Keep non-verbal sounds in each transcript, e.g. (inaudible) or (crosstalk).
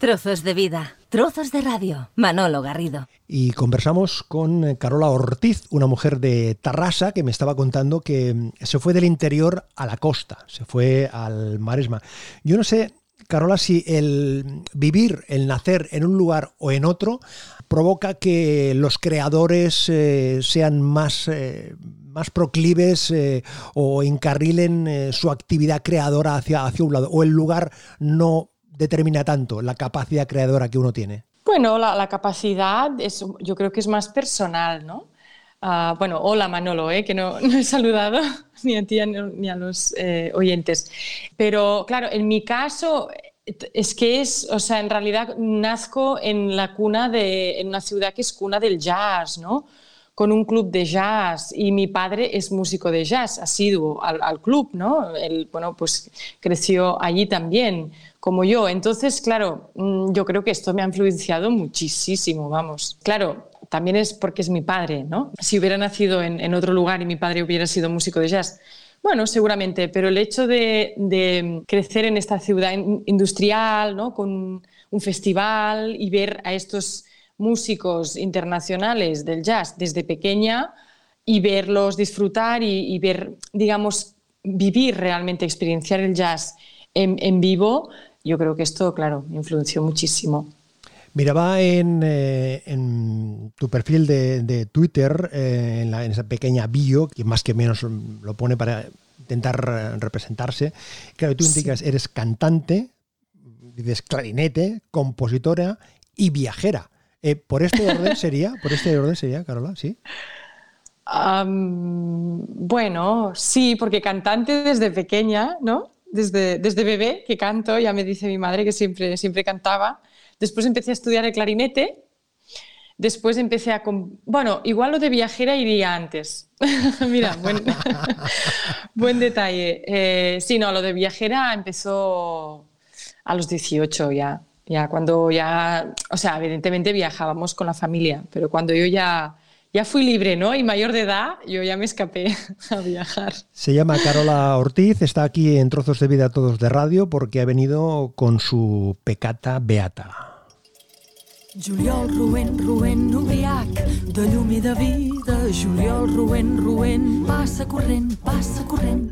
Trozos de vida, trozos de radio. Manolo Garrido. Y conversamos con eh, Carola Ortiz, una mujer de Tarrasa que me estaba contando que mm, se fue del interior a la costa, se fue al Maresma. Yo no sé, Carola, si el vivir, el nacer en un lugar o en otro provoca que los creadores eh, sean más, eh, más proclives o encarrilen su actividad creadora hacia, hacia un lado, o el lugar no determina tanto la capacidad creadora que uno tiene? Bueno, la, capacidad es, yo creo que es más personal, ¿no? Ah, bueno, hola Manolo, ¿eh? que no, (laughs) no, he saludado (laughs) ni a ti ni a los eh, oyentes. Pero claro, en mi caso es que es, o sea, en realidad nazco en la cuna de, en una ciudad que es cuna del jazz, ¿no? Con un club de jazz y mi padre es músico de jazz, asiduo al, al club, ¿no? Él, bueno, pues creció allí también como yo. Entonces, claro, mm, yo creo que esto me ha influenciado muchísimo, vamos. Claro, también es porque es mi padre, ¿no? Si hubiera nacido en, otro lugar y mi padre hubiera sido músico de jazz, bueno, seguramente, pero el hecho de, crecer en esta ciudad industrial, ¿no? Con un festival y ver a estos músicos internacionales del jazz desde pequeña y verlos disfrutar y, ver, digamos, vivir realmente, experienciar el jazz en, en vivo, yo creo que esto, claro, influenció muchísimo. Miraba en, eh, en tu perfil de, Twitter, eh, en, esa pequeña bio, que más que menos lo pone para intentar eh, representarse. Claro, tú indicas, eres cantante, dices clarinete, compositora y viajera. ¿Por este orden (laughs) sería? ¿Por este orden sería, Carola? ¿Sí? bueno, sí, porque cantante desde pequeña, ¿no? Desde, desde bebé que canto, ya me dice mi madre que siempre, siempre cantaba. Después empecé a estudiar el clarinete. Después empecé a... Bueno, igual lo de viajera iría antes. (laughs) Mira, buen, (laughs) buen detalle. Eh, sí, no, lo de viajera empezó a los 18 ya. Ya cuando ya... O sea, evidentemente viajábamos con la familia, pero cuando yo ya ya fui libre, ¿no? Y mayor de edad, yo ya me escapé (laughs) a viajar. Se llama Carola Ortiz, está aquí en Trozos de Vida Todos de Radio porque ha venido con su pecata beata. Juliol ruent, ruent, nubriac, de llum i de vida. Juliol ruent, ruent, passa corrent, passa corrent.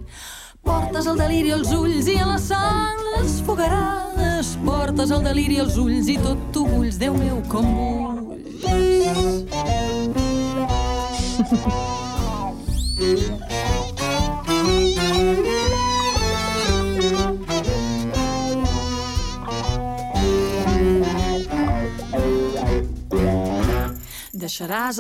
Portes el deliri als ulls i a la sang les fogarades. Portes el deliri als ulls i tot tu bulls, Déu meu, com bulls. Deixaràs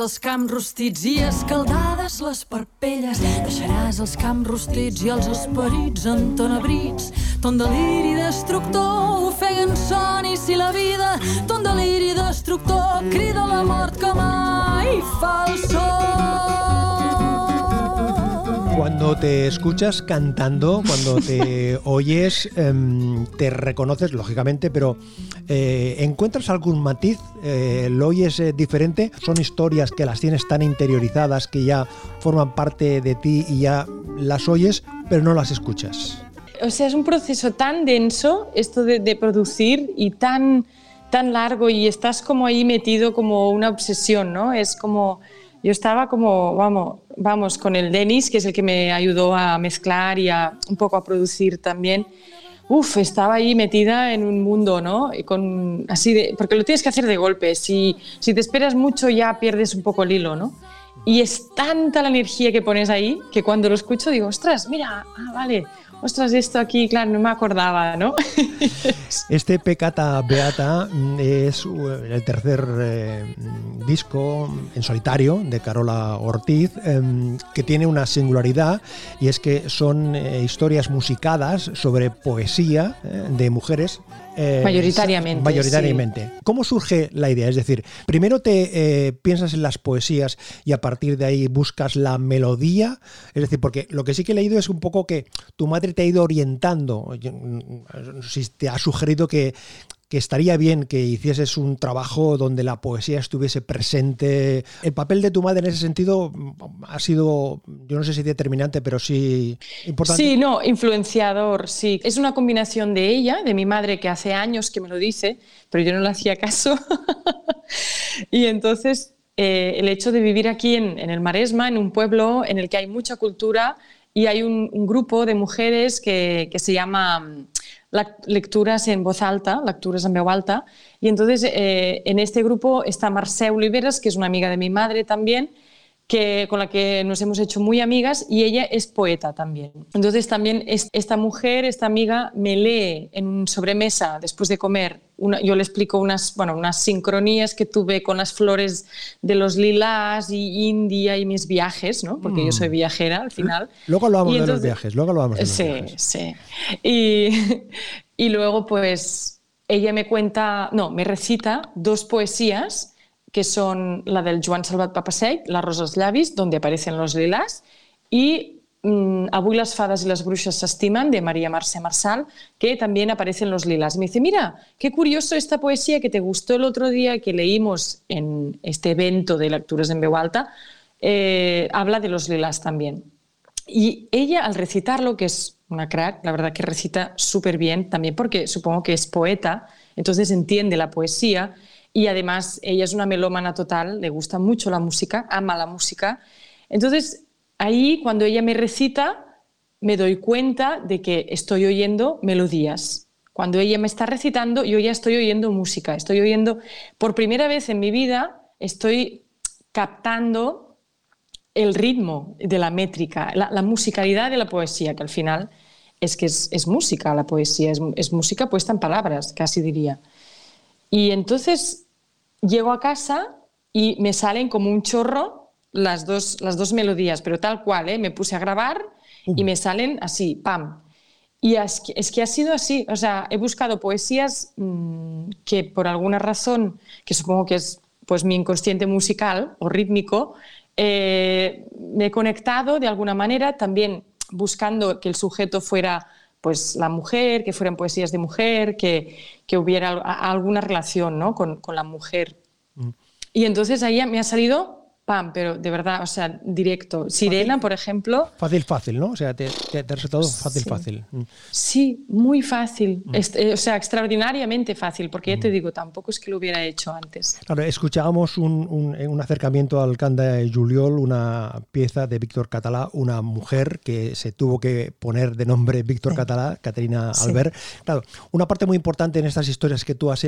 els camps rostits i escaldades les parpelles. Deixaràs els camps rostits i els esperits entenebrits. Ton deliri destructor ofeguen son i si la vida, ton deliri destructor crida la mort que mai fa el sol. Cuando te escuchas cantando, cuando te (laughs) oyes, em, te reconoces, lógicamente, pero eh, ¿encuentras algún matiz? Eh, ¿Lo oyes eh, diferente? ¿Son historias que las tienes tan interiorizadas que ya forman parte de ti y ya las oyes, pero no las escuchas? O sea, es un proceso tan denso esto de, de producir y tan, tan largo y estás como ahí metido como una obsesión, ¿no? Es como yo estaba como, vamos, vamos, con el Denis, que es el que me ayudó a mezclar y a un poco a producir también. Uf, estaba ahí metida en un mundo, ¿no? Y con, así de, porque lo tienes que hacer de golpe. Si, si te esperas mucho ya pierdes un poco el hilo, ¿no? Y es tanta la energía que pones ahí que cuando lo escucho digo, ostras, mira, ah, vale, ostras, esto aquí, claro, no me acordaba, ¿no? (laughs) Este Pecata Beata mm, es uh, el tercer eh, disco en solitario de Carola Ortiz, em, que tiene una singularidad y es que son eh, historias musicadas sobre poesía eh, de mujeres eh, mayoritariamente. Mayoritariamente. ¿Cómo surge la idea? Es decir, primero te eh, piensas en las poesías y a partir de ahí buscas la melodía. Es decir, porque lo que sí que he leído es un poco que tu madre te ha ido orientando. Si te ha sugerido que que estaría bien que hicieses un trabajo donde la poesía estuviese presente. El papel de tu madre en ese sentido mm, ha sido, yo no sé si determinante, pero sí importante. Sí, no, influenciador, sí. Es una combinación de ella, de mi madre, que hace años que me lo dice, pero yo no le hacía caso. (laughs) y entonces eh, el hecho de vivir aquí en, el Maresma, en un pueblo en el que hay mucha cultura y hay un, grupo de mujeres que, se llama mm, lecturas en voz alta, lecturas en voz alta, y entonces eh, en este grupo está Marcea Oliveras, que es una amiga de mi madre también, que, con la que nos hemos hecho muy amigas y ella es poeta también. Entonces también esta mujer, esta amiga, me lee en sobremesa después de comer. yo le explico unas, bueno, unas sincronías que tuve con las flores de los lilás y India y mis viajes, ¿no? porque yo soy mm. viajera al final. Luego hablamos de los viajes, luego hablamos de los sí, viajes. Sí, y, (laughs) y luego pues ella me cuenta, no, me recita dos poesías que son la del Joan Salvat Papaseit, La rosa als llavis, donde aparecen los lilas, y mmm, las fadas y las brujas se estiman, de María Marce Marsal, que también aparecen los lilas. me dice, mira, qué curioso esta poesía que te gustó el otro día que leímos en este evento de lecturas en veu alta, eh, habla de los lilas también. Y ella, al recitarlo, que es una crack, la verdad que recita súper bien, también porque supongo que es poeta, entonces entiende la poesía, y además ella es una melómana total, le gusta mucho la música, ama la música. Entonces, ahí cuando ella me recita, me doy cuenta de que estoy oyendo melodías. Cuando ella me está recitando, yo ya estoy oyendo música, estoy oyendo, por primera vez en mi vida, estoy captando el ritmo de la métrica, la, musicalidad de la poesía, que al final es que es, música la poesía, es, es música puesta en palabras, casi diría. Y entonces llego a casa y me salen como un chorro las dos, las dos melodías, pero tal cual, ¿eh? me puse a grabar y me salen así, pam. Y es que, ha sido así, o sea, he buscado poesías mm, que por alguna razón, que supongo que es pues mi inconsciente musical o rítmico, eh, me he conectado de alguna manera, también buscando que el sujeto fuera pues la mujer, que fueran poesías de mujer, que, que hubiera alguna relación ¿no? con, con, la mujer. Mm. Y entonces ahí me ha salido pam, pero de verdad, o sea, directo. Sirena, por ejemplo. Fácil, fácil, ¿no? O sea, te, te, te resultado fácil, fácil. Mm. Sí, muy fácil. Mm. Eh, o sea, extraordinariamente fácil, porque ya te digo, tampoco es que lo hubiera hecho antes. Claro, escuchábamos un, un, acercamiento al Canda de Juliol, una pieza de Víctor Catalá, una mujer que se tuvo que poner de nombre Víctor Catalá, Caterina Albert. Claro, una parte muy importante en estas historias que tú has,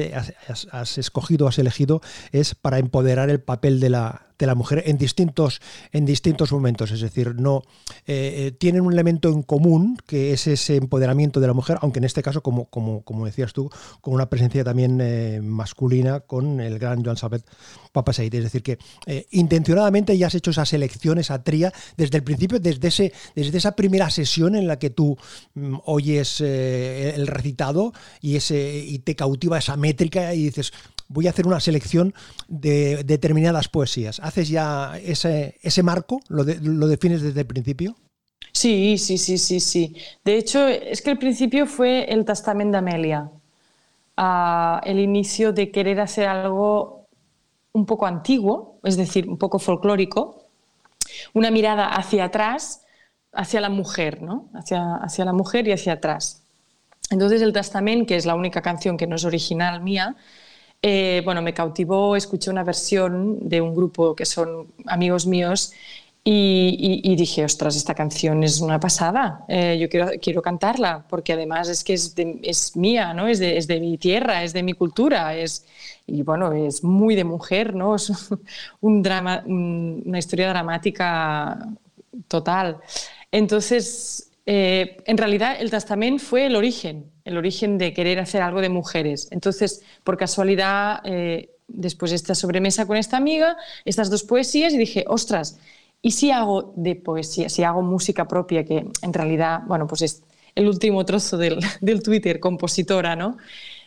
has, has escogido, has elegido, es para empoderar el papel de la de la mujer en distintos, en distintos momentos. Es decir, no eh, eh, tienen un elemento en común que es ese empoderamiento de la mujer, aunque en este caso, como, como, como decías tú, con una presencia también eh, masculina con el gran Joan Sabet Papaseit. Es decir, que intencionadamente ya has hecho esa selección, esa tría, desde el principio, desde, ese, desde esa primera sesión en la que tú mm, oyes el recitado y, ese, y te cautiva esa métrica y dices, voy a hacer una selección de determinadas poesías. ¿Haces ya ese, ese marco? ¿Lo, ¿Lo, defines desde el principio? Sí, sí, sí, sí, sí. De hecho, es que el principio fue el Testamento de Amelia, uh, el inicio de querer hacer algo un poco antiguo, es decir, un poco folclórico, una mirada hacia atrás, hacia la mujer, ¿no? hacia, hacia la mujer y hacia atrás. Entonces el Testamento, que es la única canción que no es original mía, eh, bueno, me cautivó, escuché una versión de un grupo que son amigos míos y, dije, ostras, esta canción es una pasada, eh, yo quiero, quiero cantarla, porque además es que es, es mía, ¿no? Es de, es, de, mi tierra, es de mi cultura, es, y bueno, es muy de mujer, ¿no? (laughs) Es un drama, una historia dramática total. Entonces, eh, en realidad el testamento fue el origen, el origen de querer hacer algo de mujeres. Entonces, por casualidad, eh, después de esta sobremesa con esta amiga, estas dos poesías, y dije, ostras, ¿y si hago de poesía, si hago música propia, que en realidad, bueno, pues es el último trozo del, (laughs) del Twitter, compositora, ¿no?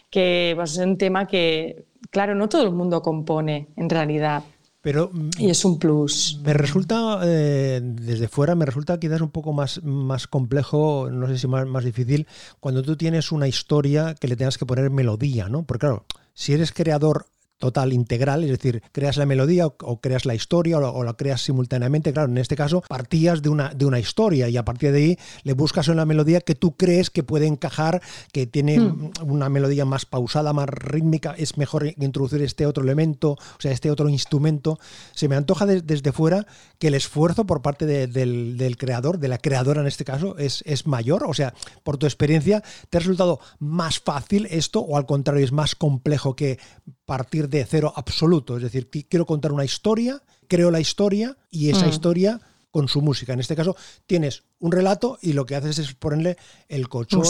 Que pues, es un tema que, claro, no todo el mundo compone, en realidad. Pero, y es un plus. Me resulta, eh, desde fuera, me resulta quizás un poco más, más complejo, no sé si más, más difícil, cuando tú tienes una historia que le tengas que poner melodía, ¿no? Porque claro, si eres creador total integral, es decir, creas la melodía o, creas la historia o, la creas simultáneamente. Claro, en este caso partías de una, de una historia y a partir de ahí le buscas una melodía que tú crees que puede encajar, que tiene hmm. una melodía más pausada, más rítmica, es mejor introducir este otro elemento, o sea, este otro instrumento. Se me antoja desde fuera que el esfuerzo por parte del, del, creador, de la creadora en este caso, es, es mayor. O sea, por tu experiencia, ¿te ha resultado más fácil esto o al contrario es más complejo que partir de cero absoluto. Es decir, quiero contar una historia, creo la historia y esa mm. historia con su música. En este caso, tienes un relato y lo que haces es ponerle el colchón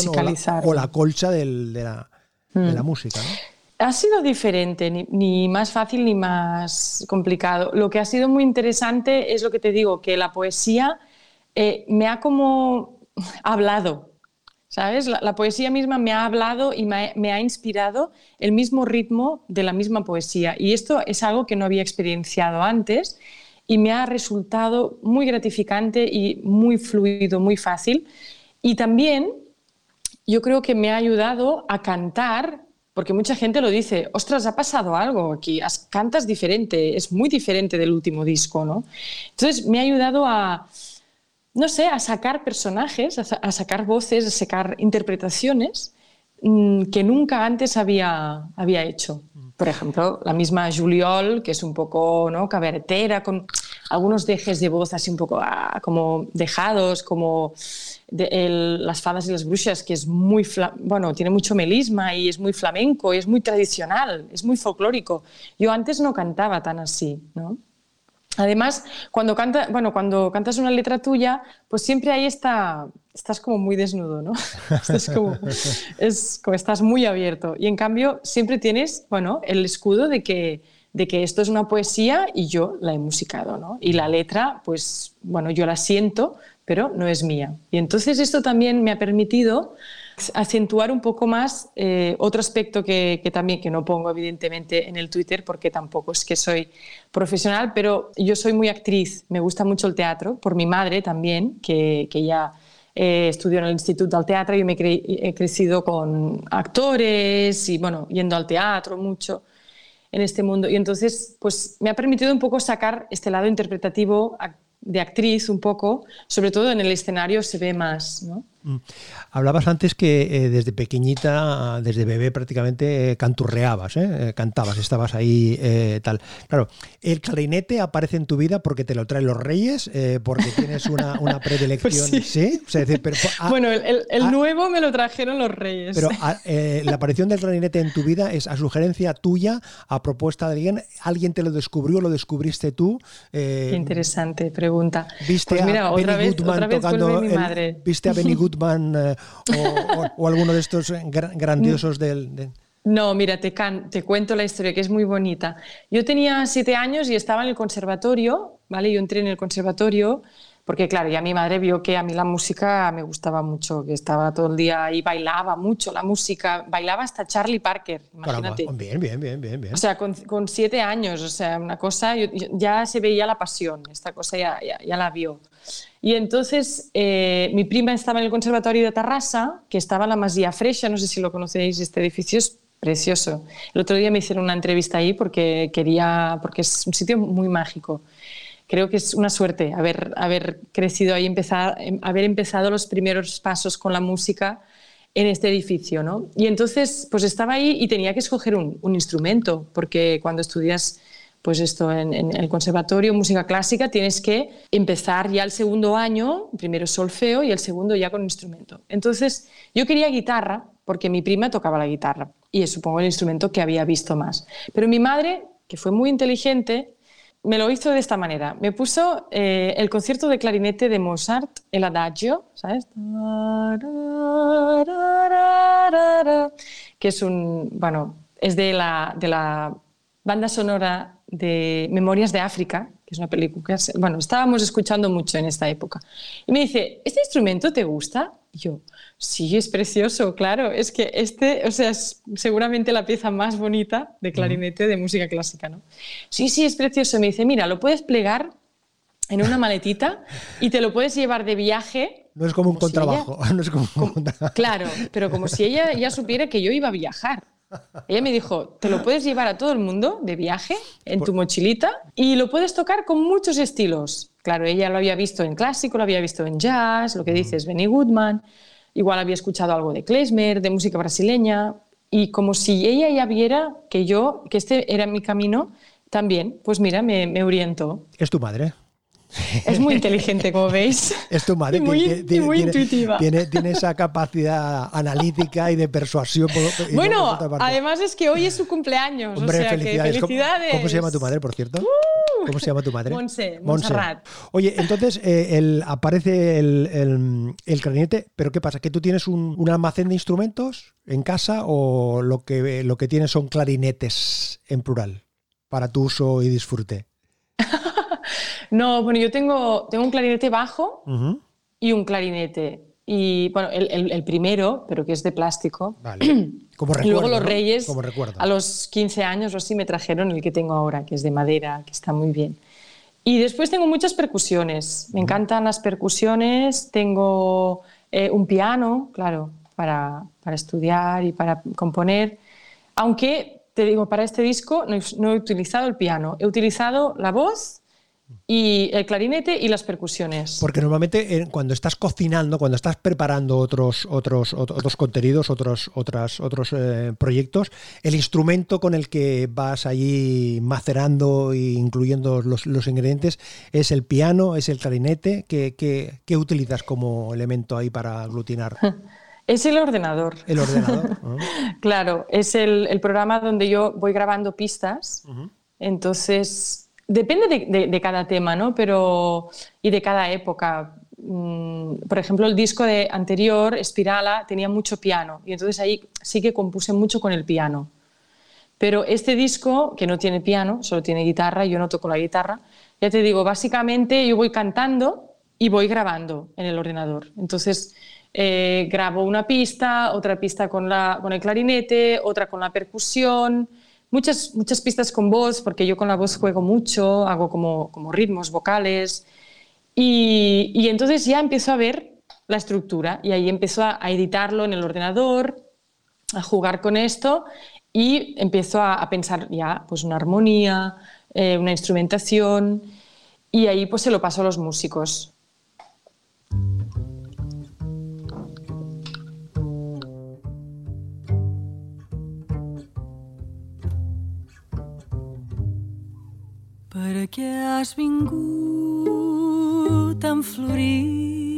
o la, colcha de, la, mm. música. Ha sido diferente, ni, más fácil ni más complicado. Lo que ha sido muy interesante es lo que te digo, que la poesía eh, me ha como hablado, ¿Sabes? La, poesía misma me ha hablado y me ha, inspirado el mismo ritmo de la misma poesía. Y esto es algo que no había experienciado antes y me ha resultado muy gratificante y muy fluido, muy fácil. Y también yo creo que me ha ayudado a cantar, porque mucha gente lo dice, ostras, ha pasado algo aquí, cantas diferente, es muy diferente del último disco, ¿no? Entonces me ha ayudado a no sé, a sacar personajes, a, sacar voces, a sacar interpretaciones mm, que nunca antes había, había hecho. Por ejemplo, la misma Juliol, que es un poco ¿no? cabaretera, con algunos dejes de voz así un poco ah, como dejados, como las fadas y las brujas, que es muy, bueno, tiene mucho melisma y es muy flamenco, es muy tradicional, es muy folclórico. Yo antes no cantaba tan así, ¿no? Además, cuando, canta, bueno, cuando cantas una letra tuya, pues siempre ahí está, estás como muy desnudo, ¿no? (laughs) Estás como, es, como estás muy abierto. Y en cambio, siempre tienes, bueno, el escudo de que, de que esto es una poesía y yo la he musicado, ¿no? Y la letra, pues, bueno, yo la siento, pero no es mía. Y entonces esto también me ha permitido acentuar un poco más eh, otro aspecto que, también que no pongo evidentemente en el Twitter porque tampoco es que soy profesional, pero yo soy muy actriz, me gusta mucho el teatro, por mi madre también, que, que ya eh, estudió en el Instituto del Teatro y me he crecido con actores y bueno, yendo al teatro mucho en este mundo. Y entonces, pues me ha permitido un poco sacar este lado interpretativo de actriz un poco, sobre todo en el escenario se ve más, ¿no? Mm. Hablabas antes que eh, desde pequeñita, desde bebé prácticamente eh, canturreabas, ¿eh? cantabas, estabas ahí tal. Claro, el clarinete aparece en tu vida porque te lo traen los reyes, porque tienes una, una (laughs) predilección. Pues sí. Ah, bueno, el, el, ah, nuevo me lo trajeron los reyes. Pero ah, (laughs) la aparición del clarinete en tu vida es a sugerencia tuya, a propuesta de alguien. ¿Alguien te lo descubrió, lo descubriste tú? Qué interesante pregunta. ¿Viste pues mira, a otra Benny vez, Goodman tocando mi madre. ¿Viste a Benny (laughs) eh, o, alguno de estos grandiosos del... No, mira, te, te cuento la historia que es muy bonita. Yo tenía siete años y estaba en el conservatorio, ¿vale? Yo entré en el conservatorio porque, claro, ya mi madre vio que a mí la música me gustaba mucho, que estaba todo el día ahí, bailaba mucho la música, bailaba hasta Charlie Parker, imagínate. bien, bien, bien, bien, bien. O sea, con, con siete años, o sea, una cosa, ya se veía la pasión, esta cosa ya, ya la vio. Y entonces eh, mi prima estaba en el Conservatorio de Tarrasa, que estaba en la Masía Fresha, no sé si lo conocéis, este edificio es precioso. El otro día me hicieron una entrevista ahí porque quería, porque es un sitio muy mágico. Creo que es una suerte haber, haber crecido ahí, empezar, haber empezado los primeros pasos con la música en este edificio, ¿no? Y entonces, pues estaba ahí y tenía que escoger un, un instrumento, porque cuando estudias pues esto, en, el conservatorio, música clásica, tienes que empezar ya el segundo año, primero solfeo y el segundo ya con instrumento. Entonces, yo quería guitarra porque mi prima tocaba la guitarra y es supongo el instrumento que había visto más. Pero mi madre, que fue muy inteligente, me lo hizo de esta manera. Me puso eh, el concierto de clarinete de Mozart, el adagio, ¿sabes? Que es un, bueno, es de la, de la banda sonora de Memorias de África, que es una película que, bueno, estábamos escuchando mucho en esta época. Y me dice, ¿este instrumento te gusta? Y yo, sí, es precioso, claro, es que este, o sea, es seguramente la pieza más bonita de clarinete de música clásica, ¿no? Sí, sí, es precioso. Me dice, mira, lo puedes plegar en una maletita y te lo puedes llevar de viaje. No es como un contrabajo. (laughs) no es como, Claro, pero como si ella ya supiera que yo iba a viajar. Ella me dijo, te lo puedes llevar a todo el mundo de viaje en tu mochilita y lo puedes tocar con muchos estilos. Claro, ella lo había visto en clásico, lo había visto en jazz, lo que dices, Benny Goodman, igual había escuchado algo de klezmer, de música brasileña, y como si ella ya viera que yo, que este era mi camino, también, pues mira, me, me orientó. ¿Es tu madre? (laughs) Es muy inteligente, como veis. Es tu madre. (laughs) Y muy, tiene, muy intuitiva. Tiene, esa capacidad analítica y de persuasión. bueno, además es que hoy es su cumpleaños. Hombre, o sea, felicidades. Que felicidades. ¿Cómo, se llama tu madre, por cierto? Uh, ¿Cómo se llama tu madre? Monse, Montserrat. Oye, entonces eh, el, aparece el, el, el, clarinete, pero ¿qué pasa? ¿Que tú tienes un, un, almacén de instrumentos en casa o lo que, lo que tienes son clarinetes en plural para tu uso y disfrute? No, bueno, yo tengo, tengo un clarinete bajo uh -huh. y un clarinete. Y bueno, el, el, el, primero, pero que es de plástico. Vale. (clears throat) Como recuerdo, y luego los ¿no? Reyes, Como a los 15 años o así, me trajeron el que tengo ahora, que es de madera, que está muy bien. Y después tengo muchas percusiones. Me encantan las percusiones. Tengo eh, un piano, claro, para, para estudiar y para componer. Aunque, te digo, para este disco no he, no he utilizado el piano. He utilizado la voz y el clarinete y las percusiones. Porque normalmente eh, cuando estás cocinando, cuando estás preparando otros, otros, otros contenidos, otros, otras, otros eh, proyectos, el instrumento con el que vas allí macerando e incluyendo los, los ingredientes es el piano, es el clarinete. ¿Qué, qué, qué utilizas como elemento ahí para aglutinar? (laughs) Es el ordenador. El ordenador. Uh (laughs) -huh. claro, es el, el, programa donde yo voy grabando pistas. Uh -huh. Entonces, Depende de, de, de, cada tema, ¿no? Pero, y de cada época. Mm, por ejemplo, el disco de anterior, Espirala, tenía mucho piano y entonces ahí sí que compuse mucho con el piano. Pero este disco, que no tiene piano, solo tiene guitarra, yo no toco la guitarra, ya te digo, básicamente yo voy cantando y voy grabando en el ordenador. Entonces, eh, grabo una pista, otra pista con, la, con el clarinete, otra con la percusión, muchas, muchas pistas con voz, porque yo con la voz juego mucho, hago como, como ritmos vocales. Y, y, entonces ya empiezo a ver la estructura y ahí empiezo a, editarlo en el ordenador, a jugar con esto y empiezo a, a pensar ya pues una armonía, eh, una instrumentación y ahí pues se lo paso a los músicos. Per què has vingut tan florit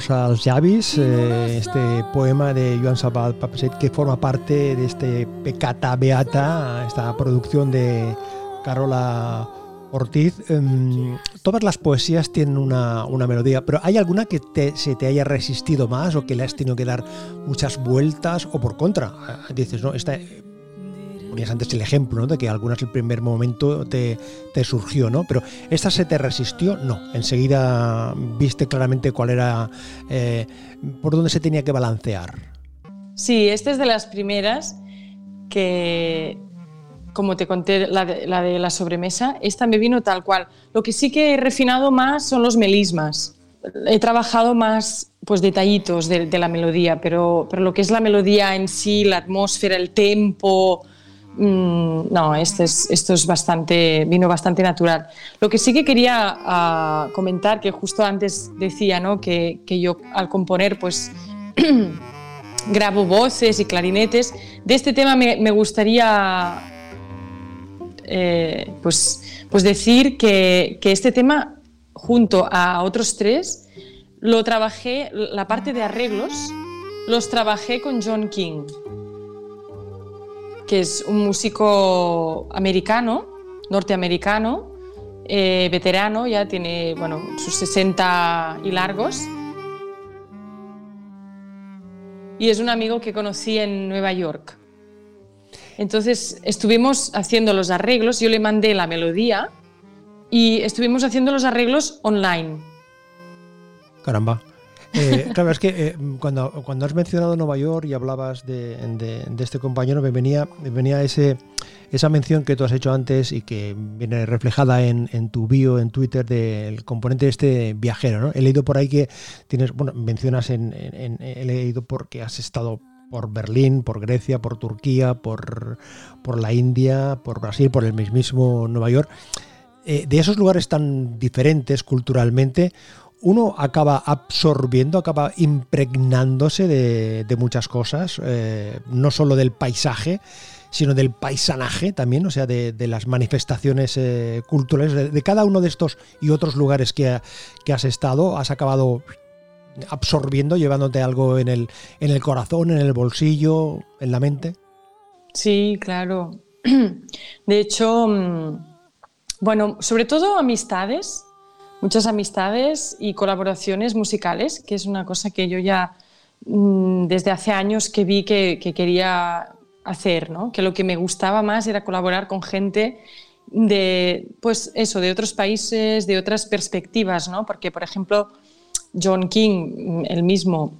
Rosa als llavis, eh, este poema de Joan Salvat Papeset que forma parte de este Pecata Beata, esta producción de Carola Ortiz. Eh, todas las poesías tienen una, una melodía, pero ¿hay alguna que te, se te haya resistido más o que le has tenido que dar muchas vueltas o por contra? Dices, no, esta ponías antes el ejemplo, ¿no? De que algunas el primer momento te, te, surgió, ¿no? Pero esta se te resistió, no. Enseguida viste claramente cuál era, eh, por dónde se tenía que balancear. Sí, esta es de las primeras que, como te conté, la de, la de la sobremesa, esta me vino tal cual. Lo que sí que he refinado más son los melismas. He trabajado más pues detallitos de, de, la melodía, pero, pero lo que es la melodía en sí, la atmósfera, el tempo, mmm, no, esto es, esto es bastante, vino bastante natural. Lo que sí que quería uh, comentar, que justo antes decía, ¿no? Que, yo al componer, pues (clears throat) grabo voces y clarinetes. De este tema me, me gustaría eh, pues, pues decir que, que este tema, junto a otros tres, lo trabajé, la parte de arreglos, los trabajé con John King, que es un músico americano, norteamericano, eh, veterano, ya tiene bueno, sus 60 y largos. Y es un amigo que conocí en Nueva York. Entonces estuvimos haciendo los arreglos, yo le mandé la melodía y estuvimos haciendo los arreglos online Caramba. Eh, claro, es que eh, cuando, has mencionado Nueva York y hablabas de, este compañero, me venía, esa mención que tú has hecho antes y que viene reflejada en, tu bio en Twitter del componente de este viajero. ¿no? He leído por ahí que tienes, bueno, mencionas en, en, he leído porque has estado por Berlín, por Grecia, por Turquía, por, por la India, por Brasil, por el mismísimo Nueva York. Eh, de esos lugares tan diferentes culturalmente, uno acaba absorbiendo, acaba impregnándose de, muchas cosas, eh, no solo del paisaje, sino del paisanaje también, o sea, de, las manifestaciones eh, culturales, de, de, cada uno de estos y otros lugares que, que, has estado, has acabado absorbiendo, llevándote algo en el, en el corazón, en el bolsillo, en la mente. Sí, claro. (clears throat) De hecho, mm, bueno, sobre todo amistades muchas amistades y colaboraciones musicales, que es una cosa que yo ya mmm, desde hace años que vi que, que quería hacer, ¿no? que lo que me gustaba más era colaborar con gente de, pues eso, de otros países, de otras perspectivas, ¿no? porque por ejemplo John King, el mismo,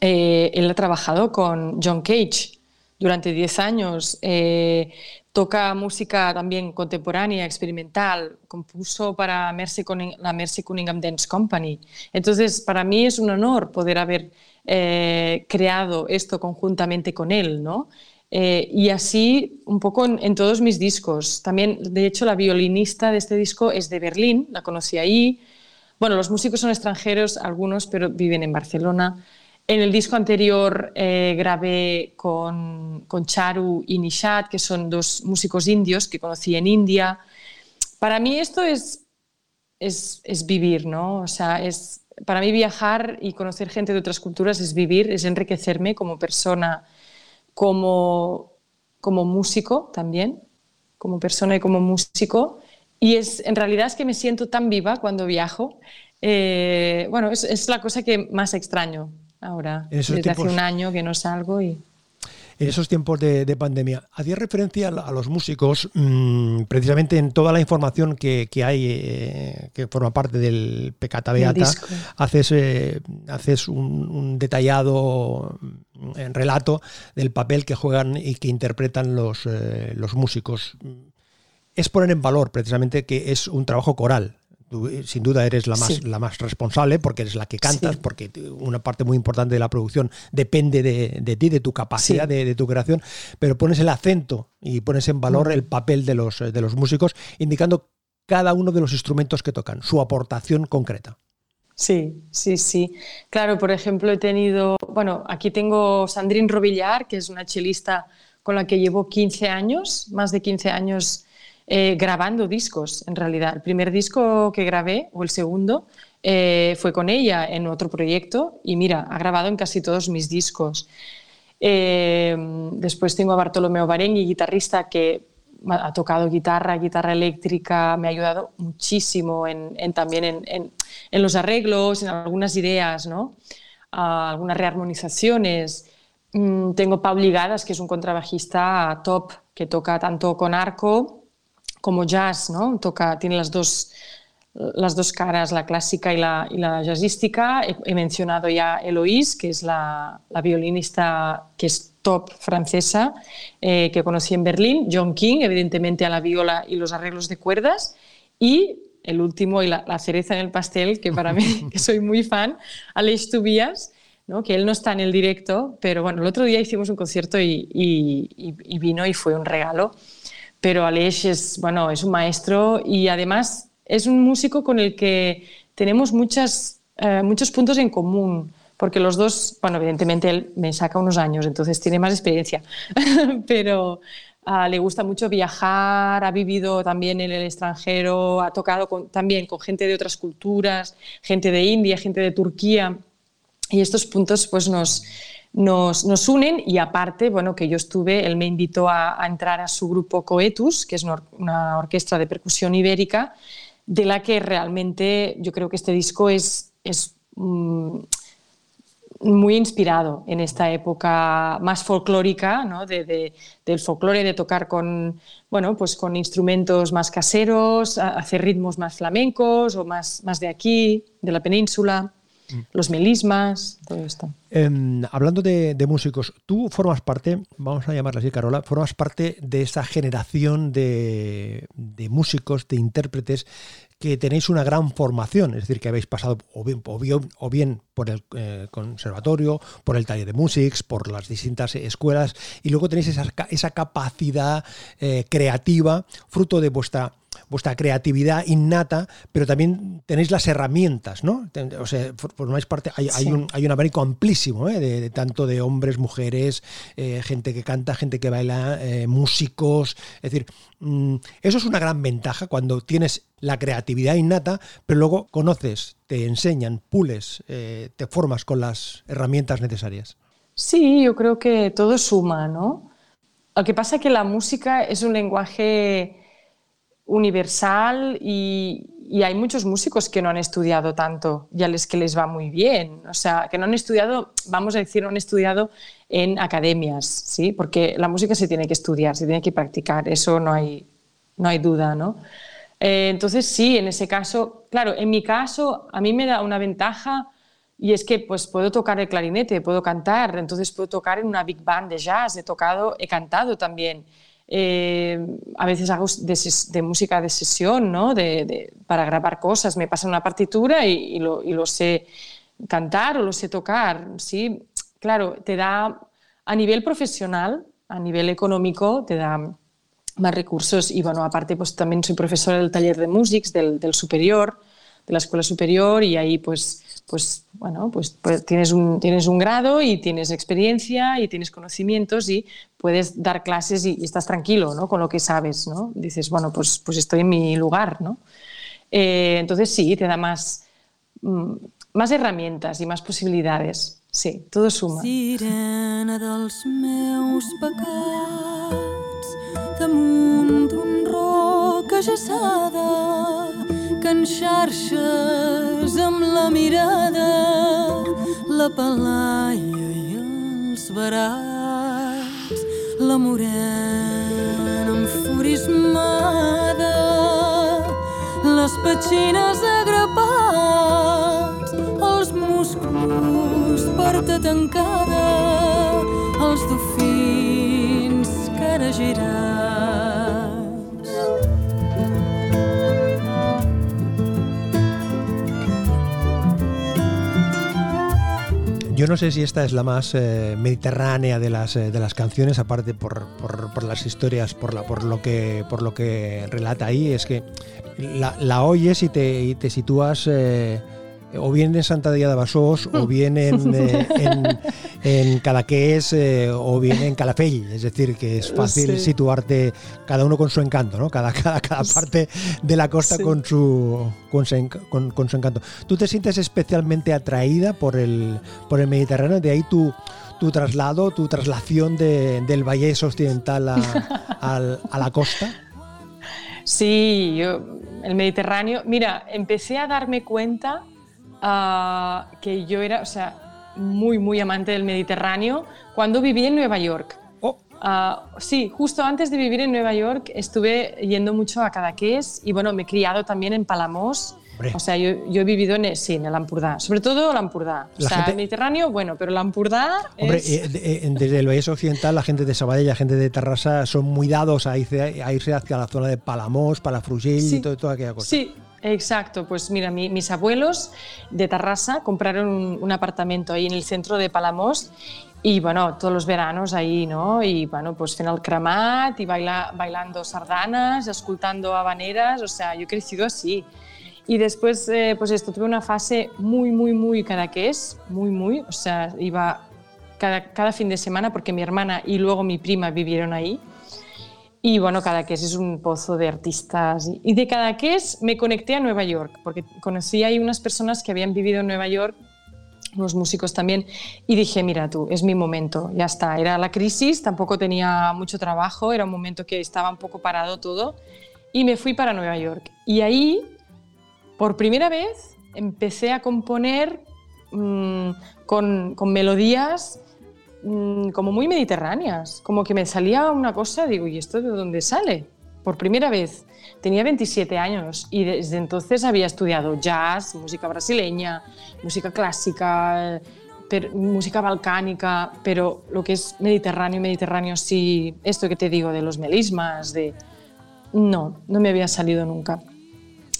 eh, él ha trabajado con John Cage durante 10 años, eh, toca música también contemporánea, experimental, compuso para Mercy la Mercy Cunningham Dance Company. Entonces, para mí es un honor poder haber eh, creado esto conjuntamente con él, ¿no? Eh, y así un poco en, en, todos mis discos. También, de hecho, la violinista de este disco es de Berlín, la conocí ahí. Bueno, los músicos son extranjeros, algunos, pero viven en Barcelona. En el disco anterior eh, grabé con, con, Charu y Nishat, que son dos músicos indios que conocí en India. Para mí esto es, es, es vivir, ¿no? O sea, es, para mí viajar y conocer gente de otras culturas es vivir, es enriquecerme como persona, como, como músico también, como persona y como músico. Y es, en realidad es que me siento tan viva cuando viajo. Eh, bueno, es, es la cosa que más extraño ahora. Desde tiempos, hace un año que no salgo y... En esos tiempos de, de pandemia, hacía referencia a los músicos, mmm, precisamente en toda la información que, que hay, eh, que forma parte del Pecata Beata, haces, eh, haces un, un, detallado mm, relato del papel que juegan y que interpretan los, eh, los músicos. Es poner en valor precisamente que es un trabajo coral, Tú, eh, sin duda eres la más, sí. la más responsable porque eres la que cantas, sí. porque una parte muy importante de la producción depende de, de ti, de tu capacidad, sí. de, de, tu creación, pero pones el acento y pones en valor mm. el papel de los, de los músicos, indicando cada uno de los instrumentos que tocan, su aportación concreta. Sí, sí, sí. Claro, por ejemplo, he tenido, bueno, aquí tengo Sandrine Robillar, que es una chelista con la que llevo 15 años, más de 15 años eh, grabando discos, en realidad. El primer disco que grabé, o el segundo, eh, fue con ella en otro proyecto y mira, ha grabado en casi todos mis discos. Eh, después tengo a Bartolomeo Barengui, guitarrista que ha tocado guitarra, guitarra eléctrica, me ha ayudado muchísimo en, en también en, en, en, los arreglos, en algunas ideas, ¿no? Algunas rearmonizaciones. Mm, tengo Pau Ligadas, que es un contrabajista top que toca tanto con arco como jazz, ¿no? Toca, tiene las dos, las dos caras, la clásica y la, y la jazzística. He, he, mencionado ya Eloise, que es la, la, violinista que es top francesa, eh, que conocí en Berlín. John King, evidentemente a la viola y los arreglos de cuerdas. Y el último y la, cereza en el pastel, que para mí, (laughs) que soy muy fan, Aleix Tubías, ¿no? que él no está en el directo, pero bueno, el otro día hicimos un concierto y, y, vino y fue un regalo. Pero Aleix es, bueno, es un maestro y además es un músico con el que tenemos muchas, eh, muchos puntos en común porque los dos, bueno, evidentemente él me saca unos años, entonces tiene más experiencia, (laughs) pero uh, le gusta mucho viajar, ha vivido también en el extranjero, ha tocado con, también con gente de otras culturas, gente de India, gente de Turquía, y estos puntos pues nos, nos, nos, unen y aparte, bueno, que yo estuve, él me invitó a, entrar a su grupo Coetus, que es una, orquesta de percusión ibérica, de la que realmente yo creo que este disco es, es mm, muy inspirado en esta época más folclórica, ¿no? de, del folclore, de tocar con, bueno, pues con instrumentos más caseros, hacer ritmos más flamencos o más, más de aquí, de la península. Los melismas, todo esto. Em, hablando de, músicos, tú formas parte, vamos a llamarla así, Carola, formas parte de esa generación de, músicos, de intérpretes que tenéis una gran formación, es decir, que habéis pasado o bien, o bien, por el eh, conservatorio, por el taller de música, por las distintas escuelas, y luego tenéis esa, esa capacidad eh, creativa, fruto de vuestra vuestra creatividad innata, pero también tenéis las herramientas, ¿no? O sea, formáis parte, hay, un, hay un abanico amplísimo, ¿eh? de, tanto de hombres, mujeres, eh, gente que canta, gente que baila, eh, músicos, es decir, mm, eso es una gran ventaja cuando tienes la creatividad innata, pero luego conoces, te enseñan, pules, te formas con las herramientas necesarias. Sí, yo creo que todo suma, ¿no? Lo que pasa es que la música es un lenguaje universal y, hay muchos músicos que no han estudiado tanto y a los que les va muy bien. O sea, que no han estudiado, vamos a decir, no han estudiado en academias, ¿sí? Porque la música se tiene que estudiar, se tiene que practicar, eso no hay, no hay duda, ¿no? Eh, entonces, sí, en ese caso, claro, en mi caso, a mí me da una ventaja y es que pues puedo tocar el clarinete, puedo cantar, entonces puedo tocar en una big band de jazz, he tocado, he cantado también. Eh, a veces hago de, música de sesión, ¿no? De, para grabar cosas. Me pasan una partitura y, lo, sé cantar o lo sé tocar. ¿sí? Claro, te da a nivel profesional, a nivel económico, te da más recursos. Y bueno, aparte, pues también soy profesora del taller de música del, del superior, de la escuela superior, y ahí pues pues bueno, pues, pues, tienes, un, tienes un grado y tienes experiencia y tienes conocimientos y puedes dar clases y, estás tranquilo ¿no? con lo que sabes, ¿no? Dices, bueno, pues, pues estoy en mi lugar, ¿no? Eh, entonces sí, te da más, mm, más herramientas y más posibilidades. Sí, todo suma. Sirena dels meus pecats, damunt d'un roc que en xarxes amb la mirada la palaia i els barats la morena enfurismada les petxines agrapats els musclos porta tancada els dofins cara girats Yo no sé si esta es la más eh, mediterránea de las, eh, de las canciones, aparte por, por, las historias, por, la, por, lo que, por lo que relata ahí, es que la, oyes y te, y te sitúas... Eh, o bien en Santa Día de Basós, o bien en, eh, en, (laughs) Cadaqués, eh, o bien en Calafell. Es decir, que es fácil situarte cada uno con su encanto, ¿no? Cada, cada, cada parte de la costa con, su, con, su, con, su encanto. ¿Tú te sientes especialmente atraída por el, por el Mediterráneo? De ahí tu, tu traslado, tu traslación de, del Valle Occidental a, (laughs) a la costa. Sí, yo, el Mediterráneo, mira, empecé a darme cuenta Ah, que yo era, o sea, muy, muy amante del Mediterráneo cuando viví en Nueva York. Oh. Ah, sí, justo antes de vivir en Nueva York estuve yendo mucho a Cadaqués y bueno, me he criado también en Palamos. O sea, yo, yo, he vivido en, sí, en el Ampurdá, sobre todo el Ampurdá. o sea, el Mediterráneo, bueno, pero el Ampurdá Hombre, eh, eh, desde el Valle Occidental, la gente de Sabadell, la gente de Terrassa son muy dados a irse, a irse hacia la zona de Palamos, Palafrugell y todo, toda aquella cosa. Sí, Exacto, pues mira, mis abuelos de Tarrasa compraron un, apartamento ahí en el centro de Palamos y bueno, todos los veranos ahí, ¿no? Y bueno, pues fent el cremat y baila, bailando sardanas, escuchando habaneras, o sea, yo he crecido así. Y después, eh, pues esto, tuve una fase muy, muy, muy cadaqués, muy, muy, o sea, iba cada, cada fin de semana porque mi hermana y luego mi prima vivieron ahí. Y bueno, Cadaqués es un pozo de artistas. Y de Cadaqués me conecté a Nueva York, porque conocí ahí unas personas que habían vivido en Nueva York, unos músicos también, y dije, mira tú, es mi momento, ya está. Era la crisis, tampoco tenía mucho trabajo, era un momento que estaba un poco parado todo, y me fui para Nueva York. Y ahí, por primera vez, empecé a componer mmm, con, con melodías Mm, como muy mediterráneas, como que me salía una cosa, digo, ¿y esto de dónde sale? Por primera vez. Tenía 27 años y desde entonces había estudiado jazz, música brasileña, música clásica, música balcánica, pero lo que es mediterráneo, mediterráneo, sí, esto que te digo de los melismas, de... No, no me había salido nunca.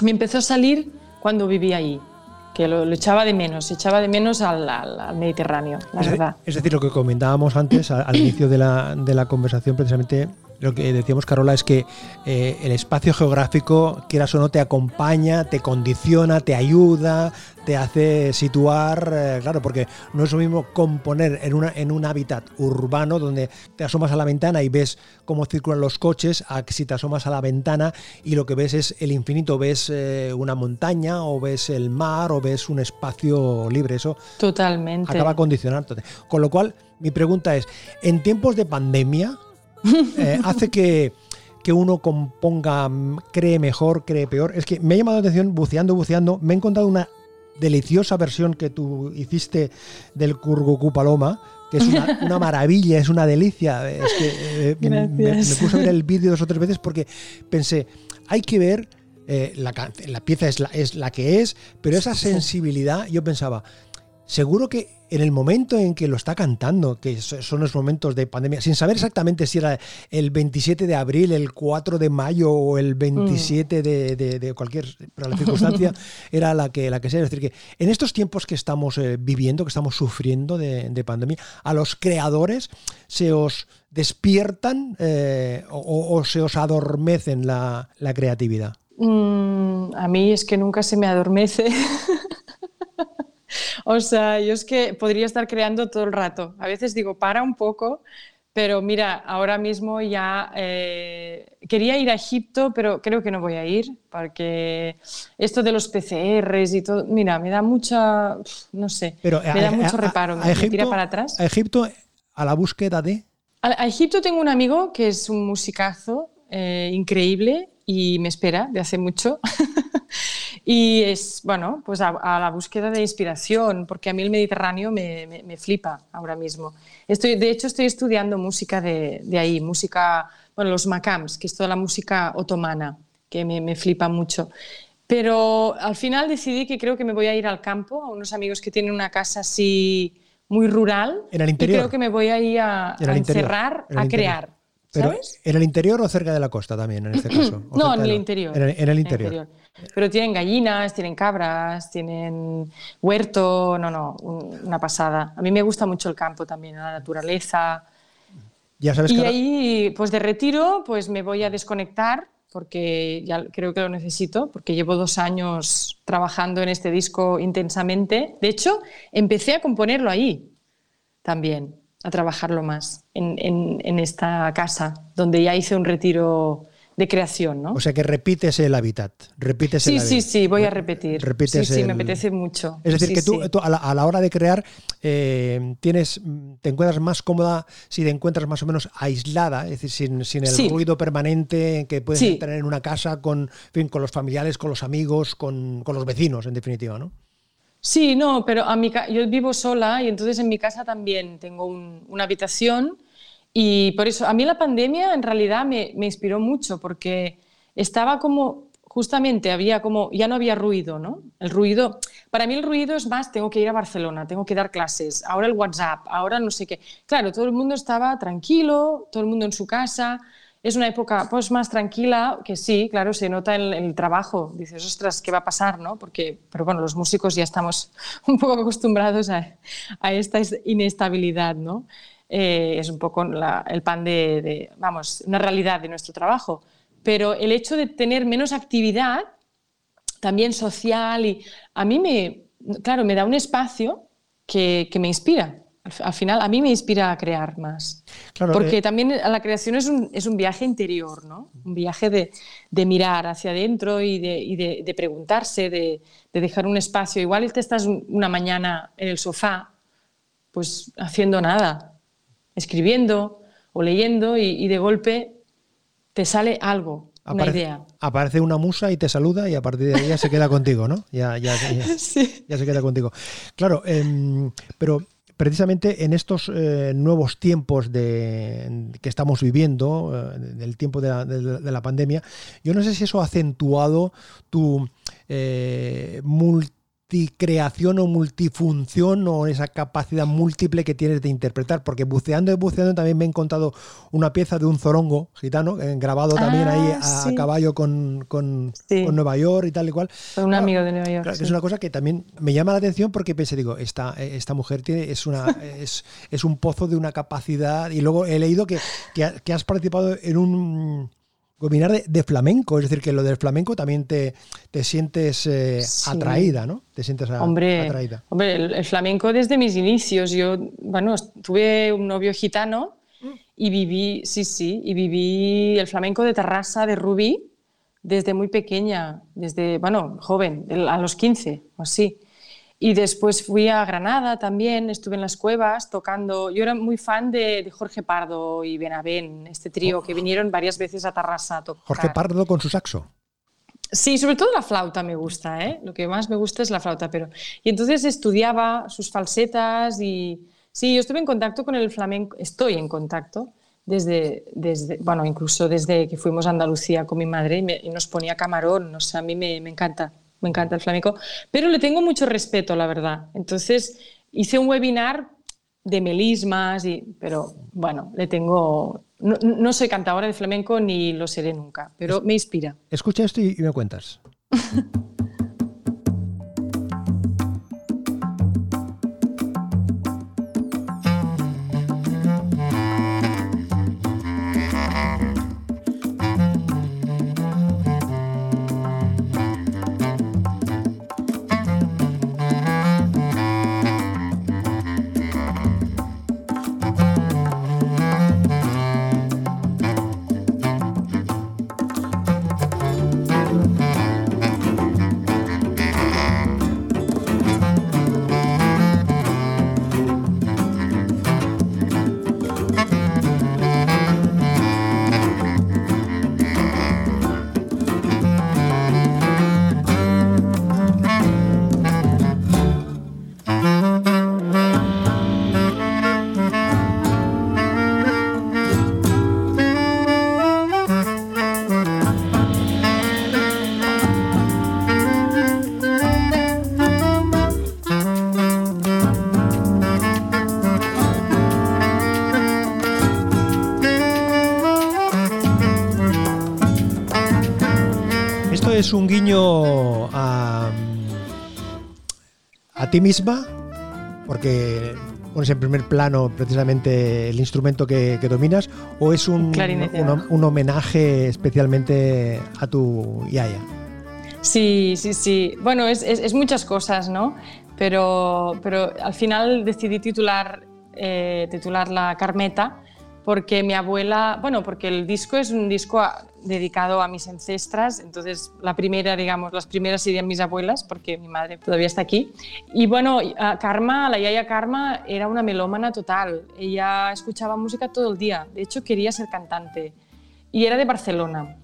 Me empezó a salir cuando vivía ahí, que lo, echaba de menos, echaba de menos al, Mediterráneo, la es, verdad. Es decir, lo que comentábamos antes, al, inicio de la, de la conversación, precisamente lo que decíamos, Carola, es que eh, el espacio geográfico, quieras o no, te acompaña, te condiciona, te ayuda, te hace situar, eh, claro, porque no es lo mismo componer en, una, en un hábitat urbano donde te asomas a la ventana y ves cómo circulan los coches, a que si te asomas a la ventana y lo que ves es el infinito, ves eh, una montaña o ves el mar o ves un espacio libre, eso totalmente acaba condicionándote. Con lo cual, mi pregunta es, en tiempos de pandemia, eh, hace que, que uno componga, cree mejor, cree peor. Es que me ha llamado la atención, buceando, buceando, me he encontrado una deliciosa versión que tú hiciste del Curgucú Paloma, que es una, maravilla, es una delicia. Es que eh, me, puse a ver el vídeo dos o tres veces porque pensé, hay que ver, eh, la, la, pieza es la, es la que es, pero esa sensibilidad, yo pensaba, seguro que en el momento en que lo está cantando, que son los momentos de pandemia, sin saber exactamente si era el 27 de abril, el 4 de mayo o el 27 mm. de, cualquier, la circunstancia (laughs) era la que, la que sea. Es decir, que en estos tiempos que estamos eh, viviendo, que estamos sufriendo de, pandemia, a los creadores se os despiertan eh, o, se os adormecen la, creatividad. Mm, a mí es que nunca se me adormece. (laughs) (laughs) O sea, yo es que podría estar creando todo el rato. A veces digo, para un poco, pero mira, ahora mismo ya eh, quería ir a Egipto, pero creo que no voy a ir, porque esto de los PCRs y todo, mira, me da mucha, no sé, me da mucho reparo, me, tira para atrás. ¿A Egipto a la búsqueda de? A, Egipto tengo un amigo que es un musicazo eh, increíble y me espera de hace mucho. (laughs) Y es, bueno, pues a, la búsqueda de inspiración, porque a mí el Mediterráneo me, me, flipa ahora mismo. Estoy, de hecho, estoy estudiando música de, de, ahí, música, bueno, los makams, que es toda la música otomana, que me, me flipa mucho. Pero al final decidí que creo que me voy a ir al campo, a unos amigos que tienen una casa así muy rural. En el interior. Y creo que me voy a ir a, encerrar, a crear. Pero ¿En el interior o cerca de la costa también, en este caso? (clears throat) no, en el, interior. En el, en el interior. Pero tienen gallinas, tienen cabras, tienen huerto, no, no, una pasada. A mí me gusta mucho el campo también, la naturaleza. Ya sabes y ahí, pues de retiro, pues me voy a desconectar porque ya creo que lo necesito, porque llevo dos años trabajando en este disco intensamente. De hecho, empecé a componerlo ahí también, a trabajarlo más, en, en, en esta casa, donde ya hice un retiro de creación, ¿no? O sea que repites el hábitat, repites sí, el Sí, sí, voy a repetir. Repites sí, sí, me apetece mucho. Es decir, que tú, a, la, hora de crear eh, tienes, te encuentras más cómoda si te encuentras más o menos aislada, es decir, sin, sin el ruido permanente que puedes tener en una casa con, con los familiares, con los amigos, con, con los vecinos, en definitiva, ¿no? Sí, no, pero a mi, yo vivo sola y entonces en mi casa también tengo una habitación y por eso, a mí la pandemia en realidad me, inspiró mucho porque estaba como, justamente había como, ya no había ruido, ¿no? El ruido, para mí el ruido es más, tengo que ir a Barcelona, tengo que dar clases, ahora el WhatsApp, ahora no sé qué. Claro, todo el mundo estaba tranquilo, todo el mundo en su casa es una época pues, más tranquila, que sí, claro, se nota en, el trabajo. Dices, ostras, ¿qué va a pasar? ¿no? Porque, pero bueno, los músicos ya estamos (laughs) un poco acostumbrados a, a esta inestabilidad, ¿no? Eh, es un poco el pan de, vamos, una realidad de nuestro trabajo. Pero el hecho de tener menos actividad, también social, y a mí me, claro, me da un espacio que, que me inspira al final a mí me inspira a crear más. Porque eh, también la creación es un, es un, viaje interior, ¿no? Un viaje de, de mirar hacia adentro y de, y de preguntarse, de, dejar un espacio. Igual te estás una mañana en el sofá, pues haciendo nada, escribiendo o leyendo y, de golpe te sale algo, una idea. Aparece una musa y te saluda y a partir de ahí ya se queda contigo, ¿no? Ya, ya, ya, (laughs) ya se queda contigo. Claro, em, pero precisamente en estos eh, nuevos tiempos de, que estamos viviendo, eh, del tiempo de la, pandemia, yo no sé si eso ha acentuado tu eh, multicreación o multifunción o esa capacidad múltiple que tienes de interpretar, porque buceando y buceando también me he encontrado una pieza de un zorongo gitano, eh, grabado también ahí ah, a, caballo con, con, Nueva York y tal y cual. un amigo de Nueva York. Es una cosa que también me llama la atención porque pensé, digo, esta, esta mujer tiene, es, una, (laughs) es, es un pozo de una capacidad, y luego he leído que, que has participado en un combinar de, flamenco, es decir, que lo del flamenco también te, te sientes eh, atraída, ¿no? Te sientes hombre, atraída. Hombre, el, flamenco desde mis inicios. Yo, bueno, tuve un novio gitano y viví, sí, sí, y viví el flamenco de Terrassa, de Rubí, desde muy pequeña, desde, bueno, joven, a los 15 o así. Y después fui a Granada también, estuve en las cuevas tocando. Yo era muy fan de, Jorge Pardo y Benavén, este trío que vinieron varias veces a Tarrasa a tocar. Jorge Pardo con su saxo. Sí, sobre todo la flauta me gusta, ¿eh? Lo que más me gusta es la flauta, pero... Y entonces estudiaba sus falsetas y... Sí, yo estuve en contacto con el flamenco, estoy en contacto desde, desde bueno, incluso desde que fuimos a Andalucía con mi madre y, nos ponía camarón, o sea, a mí me, me encanta me encanta el flamenco, pero le tengo mucho respeto, la verdad. Entonces hice un webinar de melismas, y, pero bueno, le tengo... No, soy cantadora de flamenco ni lo seré nunca, pero me inspira. Escucha esto y me cuentas. (laughs) un guiño a, a ti misma, porque pones en primer plano precisamente el instrumento que, dominas, o es un, un, homenaje especialmente a tu yaya? Sí, sí, sí. Bueno, es, es, muchas cosas, ¿no? Pero, pero al final decidí titular, eh, titular la Carmeta porque mi abuela, bueno, porque el disco es un disco dedicado a mis ancestras, entonces la primera, digamos, las primeras serían mis abuelas, porque mi madre todavía está aquí. Y bueno, Karma, la Yaya Karma, era una melómana total, ella escuchaba música todo el día, de hecho quería ser cantante, y era de Barcelona,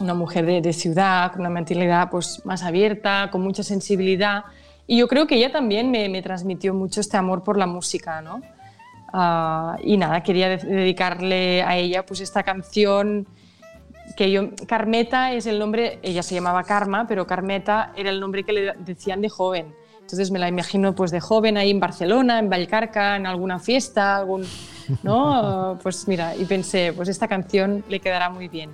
una mujer de, ciudad, con una mentalidad pues, más abierta, con mucha sensibilidad, y yo creo que ella también me, me transmitió mucho este amor por la música, ¿no? Ah, y nada, quería dedicarle a ella pues esta canción que yo, Carmeta es el nombre, ella se llamaba Karma, pero Carmeta era el nombre que le decían de joven. Entonces me la imagino pues de joven ahí en Barcelona, en Vallcarca, en alguna fiesta, algún, ¿no? (laughs) pues mira, y pensé, pues esta canción le quedará muy bien.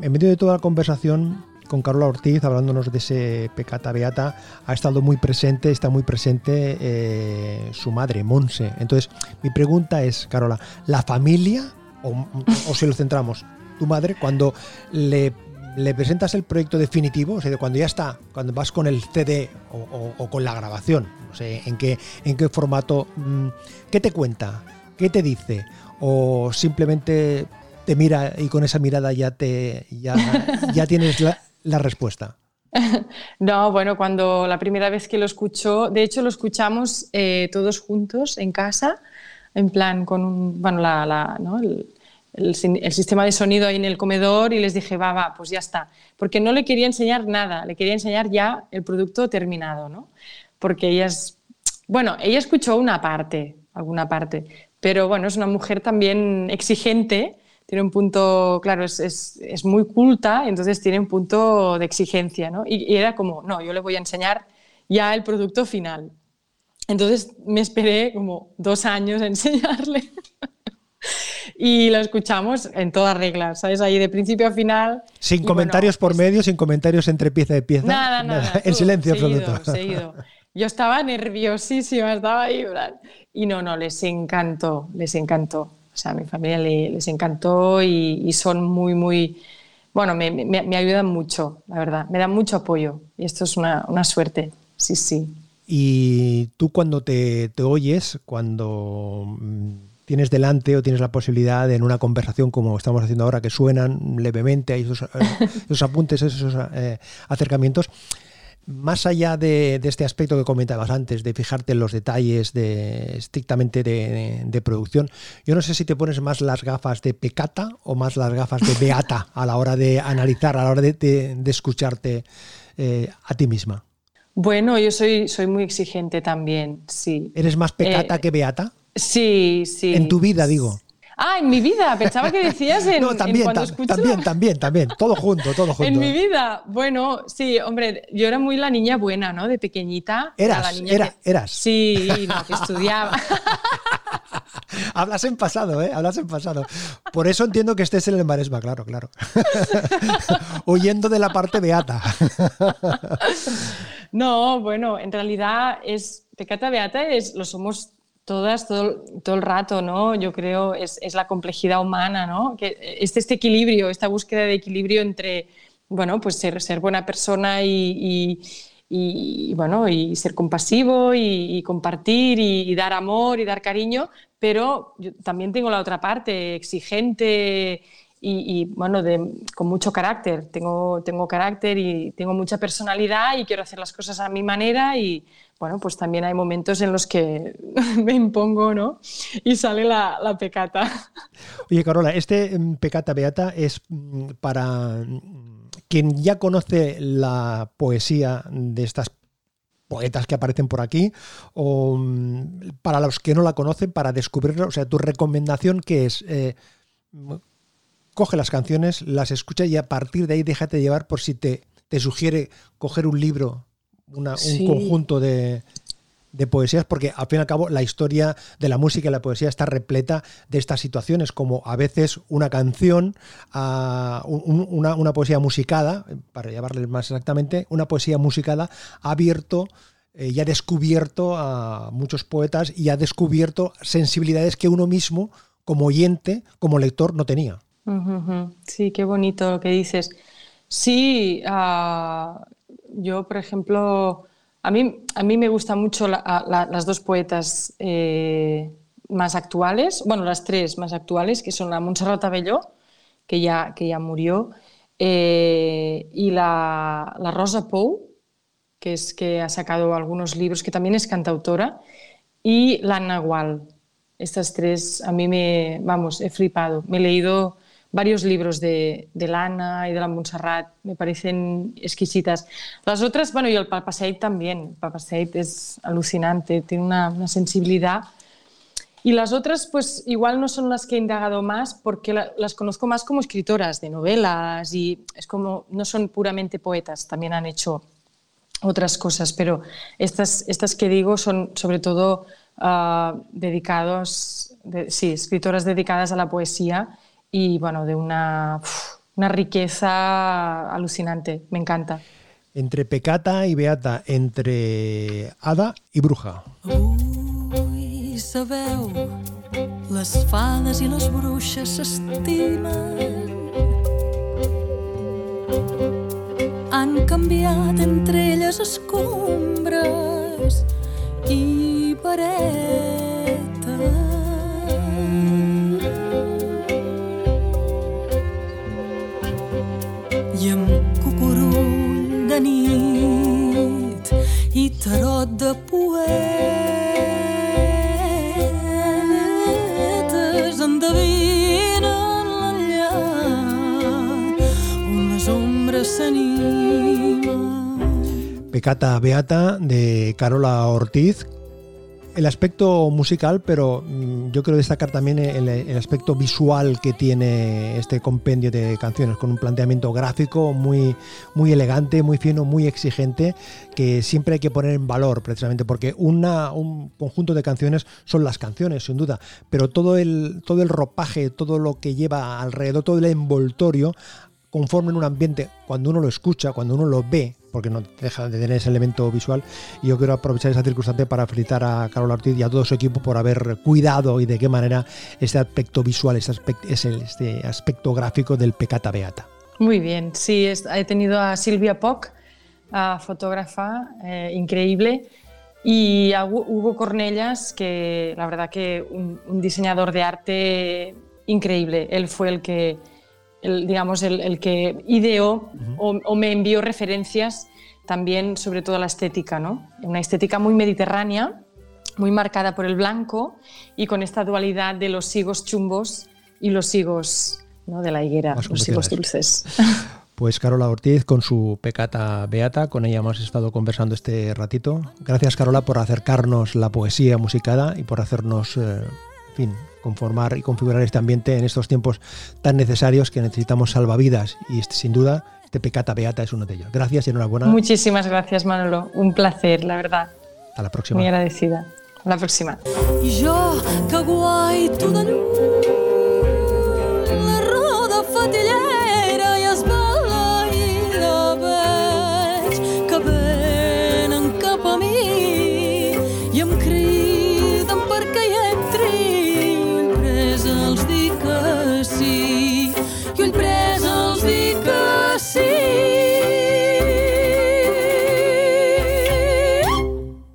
En medio de toda la conversación con Carola Ortiz, hablándonos de ese pecata beata, ha estado muy presente, está muy presente eh, su madre, Monse. Entonces, mi pregunta es, Carola, ¿la familia, o, si lo centramos, tu madre, cuando le, presentas el proyecto definitivo, o sea, cuando ya está, cuando vas con el CD o, con la grabación, no sé, en qué, en qué formato, mm, ¿qué te cuenta? ¿Qué te dice? ¿O simplemente te mira y con esa mirada ya te ya, (laughs) ya tienes la, la respuesta? (laughs) No, bueno, cuando la primera vez que lo escuchó, de hecho lo escuchamos eh, todos juntos en casa, en plan con un, bueno, la, el, sistema de sonido ahí en el comedor y les dije, va, va, pues ya está. Porque no le quería enseñar nada, le quería enseñar ya el producto terminado, ¿no? Porque ella es, bueno, ella escuchó una parte, alguna parte, pero bueno, es una mujer también exigente tiene un punto, claro, es, es, es, muy culta, entonces tiene un punto de exigencia, ¿no? Y, era como, no, yo le voy a enseñar ya el producto final. Entonces me esperé como dos años a enseñarle. Y lo escuchamos en todas reglas, ¿sabes? Ahí de principio a final. Sin comentarios por medio, sin comentarios entre pieza y pieza. Nada, nada. en silencio absoluto. Seguido. Yo estaba nerviosísima, estaba ahí. Y no, no, les encantó, les encantó. O sea, a mi familia les encantó y, son muy, muy, bueno, me, me, ayudan mucho, la verdad, me dan mucho apoyo y esto es una, una suerte, sí, sí. Y tú cuando te, te oyes, cuando mm, tienes delante o tienes la posibilidad de, en una conversación como estamos haciendo ahora, que suenan levemente, hay esos, (laughs) esos apuntes, esos eh, acercamientos, más allá de, este aspecto que comentabas antes, de fijarte en los detalles de, estrictamente de, producción, yo no sé si te pones más las gafas de pecata o más las gafas de beata a la hora de analizar, a la hora de, escucharte eh, a ti misma. Bueno, yo soy, soy muy exigente también, sí. ¿Eres más pecata eh, que beata? Sí, sí. En tu vida, digo. Ah, en mi vida. Pensaba que decías (laughs) en, no, también, cuando También, también, también. Todo junto, todo (laughs) junto. En mi vida. Bueno, sí, hombre, yo era muy la niña buena, ¿no? De pequeñita. Eras, era, eras. Sí, no, que estudiaba. (laughs) Hablas en pasado, ¿eh? Hablas en pasado. Por eso entiendo que estés en el Maresma, claro, claro. Huyendo de la parte beata. no, bueno, en realidad es pecata beata es lo somos todas, todo, todo, el rato, ¿no? Yo creo es, es la complejidad humana, ¿no? Que este, este equilibrio, esta búsqueda de equilibrio entre, bueno, pues ser, ser buena persona y, y, bueno, y ser compasivo y, compartir y, dar amor y dar cariño, pero también tengo la otra parte, exigente y, bueno, de, con mucho carácter. Tengo, tengo carácter y tengo mucha personalidad y quiero hacer las cosas a mi manera y bueno, pues también hay momentos en los que (laughs) me impongo, ¿no? Y sale la, pecata. (laughs) Oye, Carola, este mm, pecata beata es mm, para mm, quien ya conoce la poesía de estas poetas que aparecen por aquí, o para los que no la conocen, para descubrirlo. O sea, tu recomendación que es... Eh, coge las canciones, las escucha y a partir de ahí déjate llevar por si te, te sugiere coger un libro un conjunto de, poesías, porque al fin y al cabo la historia de la música y la poesía está repleta de estas situaciones, como a veces una canción, una, poesía musicada, para llamarle más exactamente, una poesía musicada ha abierto eh, y ha descubierto a muchos poetas y ha descubierto sensibilidades que uno mismo, como oyente, como lector, no tenía. Sí, qué bonito lo que dices. Sí, uh, yo, por ejemplo, a mí, a mí me gustan mucho las dos poetas eh, más actuales, bueno, las tres más actuales, que son la Montserrat Abelló, que ya, que ya murió, eh, y la, la, Rosa Pou, que, es, que ha sacado algunos libros, que también es cantautora, y la Nahual. Estas tres a mí me, vamos, he flipado. Me he leído varios libros de, de Lana y de la Montserrat, me parecen exquisitas. Las otras, bueno, y el Papaseit también, el es alucinante, tiene una, una, sensibilidad. Y las otras, pues igual no son las que he indagado más porque las conozco más como escritoras de novelas y es como, no son puramente poetas, también han hecho otras cosas, pero estas, estas que digo son sobre todo uh, dedicados sí, escritoras dedicadas a la poesía y bueno, de una, una riqueza alucinante, me encanta. Entre pecata y beata, entre hada y bruja. Ui, sabeu, les fades i les bruixes s'estimen. Han canviat entre elles escombres i paretes. Nit i tarot de poetes endevinen l'enllà on les ombres s'animen. Pecata Beata de Carola Ortiz, el aspecto musical, pero mm, yo quiero destacar también el, aspecto visual que tiene este compendio de canciones, con un planteamiento gráfico muy, muy elegante, muy fino, muy exigente, que siempre hay que poner en valor, precisamente, porque un conjunto de canciones son las canciones, sin duda, pero todo el, todo el ropaje, todo lo que lleva alrededor, todo el envoltorio, conforman un ambiente cuando uno lo escucha, cuando uno lo ve, porque no deja de tener ese elemento visual. Y yo quiero aprovechar esa circunstancia para felicitar a Carol Ortiz y a todo su equipo por haber cuidado y de qué manera este aspecto visual, este aspecto, este aspecto gráfico del Pecata Beata. Muy bien, sí, he tenido a Silvia Poc, a fotógrafa eh, increíble, y a Hugo Cornellas, que la verdad que un diseñador de arte increíble. Él fue el que el, digamos, el, el que ideó uh -huh. o, o, me envió referencias también sobre todo la estética, ¿no? Una estética muy mediterránea, muy marcada por el blanco y con esta dualidad de los higos chumbos y los higos ¿no? de la higuera, Más los higos dulces. (laughs) Pues Carola Ortiz con su pecata beata, con ella hemos estado conversando este ratito. Gracias Carola por acercarnos la poesía musicada y por hacernos, eh, fin, conformar y configurar este ambiente en estos tiempos tan necesarios que necesitamos salvavidas y este, sin duda este pecata beata es uno de ellos. Gracias y enhorabuena. Muchísimas gracias Manolo, un placer, la verdad. Hasta la próxima. Muy agradecida. A la próxima. De la roda